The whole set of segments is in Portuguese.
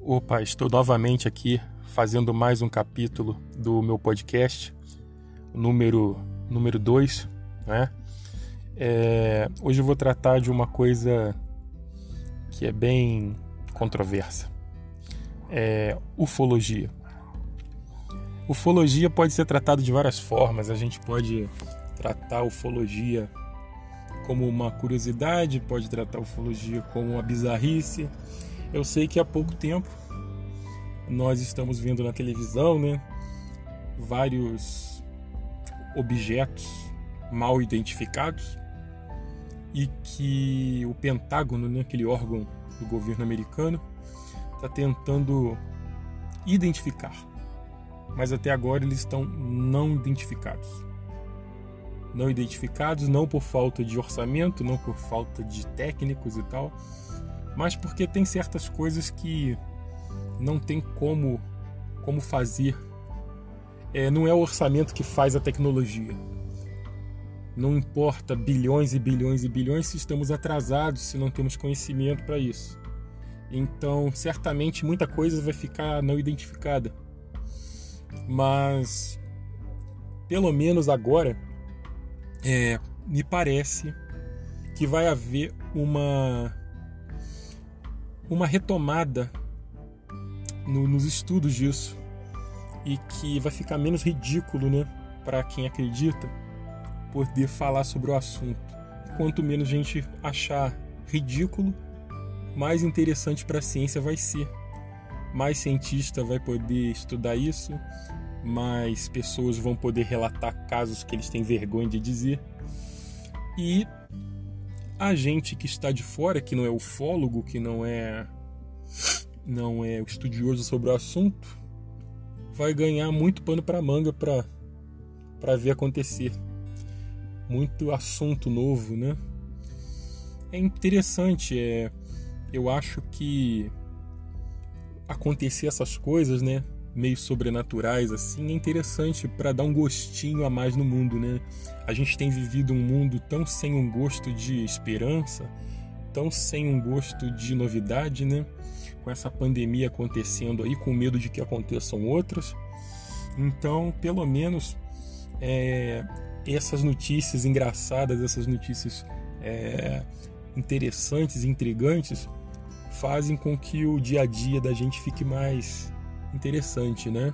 Opa, estou novamente aqui fazendo mais um capítulo do meu podcast, número número 2, né? É, hoje eu vou tratar de uma coisa que é bem controversa. É ufologia. Ufologia pode ser tratado de várias formas. A gente pode tratar ufologia como uma curiosidade, pode tratar a ufologia como uma bizarrice. Eu sei que há pouco tempo nós estamos vendo na televisão, né, vários objetos mal identificados e que o Pentágono, né, aquele órgão do governo americano, está tentando identificar. Mas até agora eles estão não identificados. Não identificados, não por falta de orçamento, não por falta de técnicos e tal, mas porque tem certas coisas que não tem como, como fazer. É, não é o orçamento que faz a tecnologia. Não importa bilhões e bilhões e bilhões se estamos atrasados, se não temos conhecimento para isso. Então, certamente muita coisa vai ficar não identificada. Mas, pelo menos agora, é, me parece que vai haver uma uma retomada no, nos estudos disso e que vai ficar menos ridículo, né, para quem acredita, poder falar sobre o assunto. Quanto menos gente achar ridículo, mais interessante para a ciência vai ser. Mais cientista vai poder estudar isso, mais pessoas vão poder relatar casos que eles têm vergonha de dizer. E a gente que está de fora, que não é ufólogo, que não é não é estudioso sobre o assunto, vai ganhar muito pano para manga para para ver acontecer. Muito assunto novo, né? É interessante, é eu acho que acontecer essas coisas, né, meio sobrenaturais assim, é interessante para dar um gostinho a mais no mundo, né? A gente tem vivido um mundo tão sem um gosto de esperança, tão sem um gosto de novidade, né? Com essa pandemia acontecendo aí, com medo de que aconteçam outras. Então, pelo menos é, essas notícias engraçadas, essas notícias é, interessantes, intrigantes, fazem com que o dia a dia da gente fique mais interessante, né?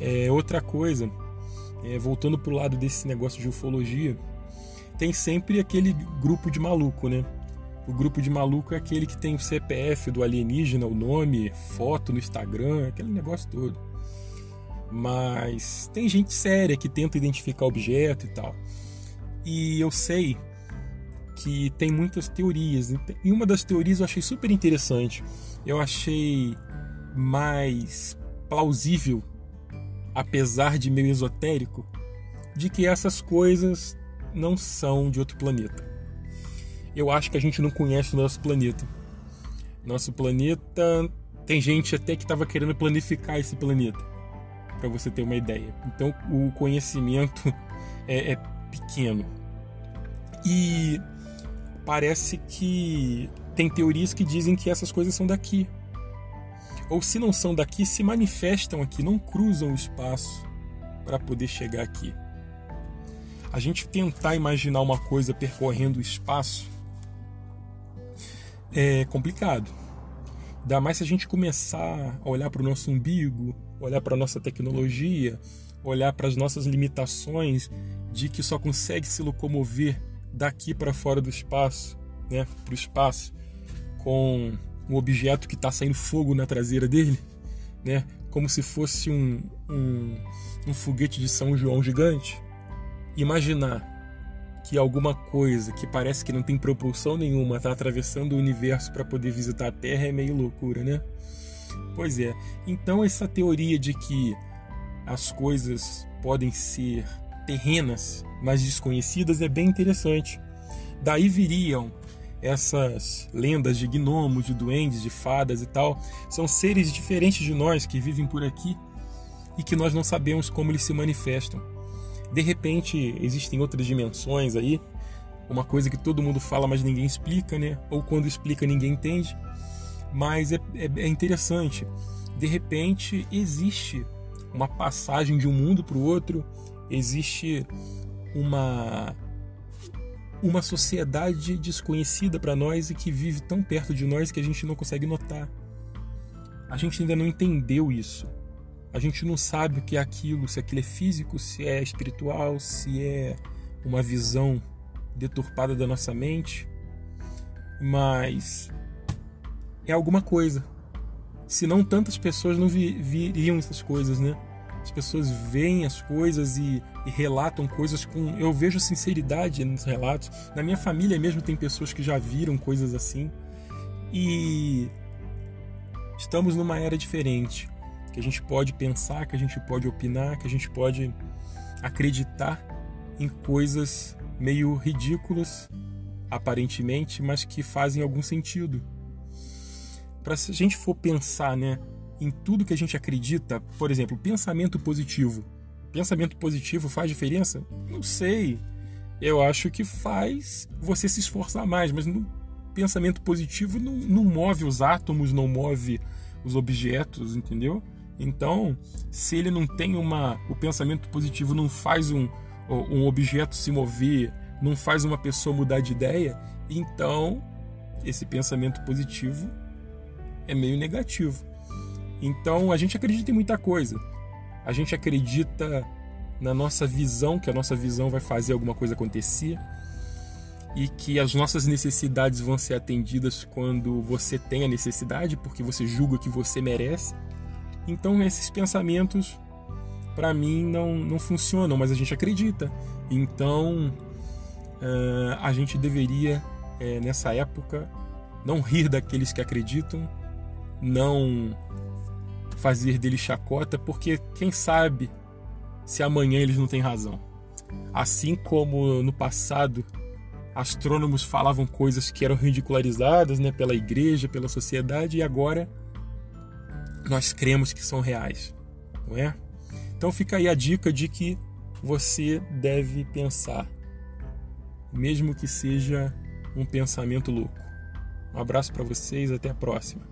É, outra coisa, é, voltando para o lado desse negócio de ufologia, tem sempre aquele grupo de maluco, né? O grupo de maluco é aquele que tem o CPF do alienígena, o nome, foto no Instagram, aquele negócio todo. Mas tem gente séria que tenta identificar objeto e tal. E eu sei que tem muitas teorias. E uma das teorias eu achei super interessante. Eu achei mais plausível, apesar de meio esotérico, de que essas coisas não são de outro planeta eu acho que a gente não conhece o nosso planeta. Nosso planeta tem gente até que estava querendo planificar esse planeta, para você ter uma ideia. Então o conhecimento é, é pequeno e parece que tem teorias que dizem que essas coisas são daqui. Ou se não são daqui, se manifestam aqui, não cruzam o espaço para poder chegar aqui. A gente tentar imaginar uma coisa percorrendo o espaço é complicado. Ainda mais se a gente começar a olhar para o nosso umbigo, olhar para a nossa tecnologia, olhar para as nossas limitações de que só consegue se locomover daqui para fora do espaço, né, para o espaço, com um objeto que está saindo fogo na traseira dele, né, como se fosse um, um, um foguete de São João gigante. Imaginar que alguma coisa que parece que não tem propulsão nenhuma está atravessando o universo para poder visitar a Terra é meio loucura, né? Pois é. Então essa teoria de que as coisas podem ser terrenas, mas desconhecidas é bem interessante. Daí viriam essas lendas de gnomos, de duendes, de fadas e tal. São seres diferentes de nós que vivem por aqui e que nós não sabemos como eles se manifestam. De repente existem outras dimensões aí uma coisa que todo mundo fala, mas ninguém explica, né? Ou quando explica, ninguém entende. Mas é, é, é interessante. De repente, existe uma passagem de um mundo para o outro, existe uma uma sociedade desconhecida para nós e que vive tão perto de nós que a gente não consegue notar. A gente ainda não entendeu isso. A gente não sabe o que é aquilo, se aquilo é físico, se é espiritual, se é uma visão deturpada da nossa mente, mas é alguma coisa. Senão tantas pessoas não viriam essas coisas, né? As pessoas veem as coisas e, e, relatam coisas com. Eu vejo sinceridade nos relatos. Na minha família mesmo tem pessoas que já viram coisas assim. E estamos numa era diferente. Que a gente pode pensar, que a gente pode opinar, que a gente pode acreditar em coisas meio ridículas, aparentemente, mas que fazem algum sentido. Para se a gente for pensar, né, em tudo que a gente acredita, por exemplo, pensamento positivo. Pensamento positivo faz diferença? Não sei. Eu acho que faz você se esforçar mais, mas no pensamento positivo não, não move os átomos, não move os objetos, entendeu? Então, se ele não tem uma. O pensamento positivo não faz um, um objeto se mover, não faz uma pessoa mudar de ideia, então esse pensamento positivo é meio negativo. Então a gente acredita em muita coisa. A gente acredita na nossa visão, que a nossa visão vai fazer alguma coisa acontecer e que as nossas necessidades vão ser atendidas quando você tem a necessidade, porque você julga que você merece. Então esses pensamentos para mim não, não funcionam, mas a gente acredita. Então uh, a gente deveria, é, nessa época, não rir daqueles que acreditam, não fazer deles chacota, porque quem sabe se amanhã eles não têm razão. Assim como no passado astrônomos falavam coisas que eram ridicularizadas né, pela igreja, pela sociedade, e agora nós cremos que são reais, não é? Então fica aí a dica de que você deve pensar, mesmo que seja um pensamento louco. Um abraço para vocês, até a próxima.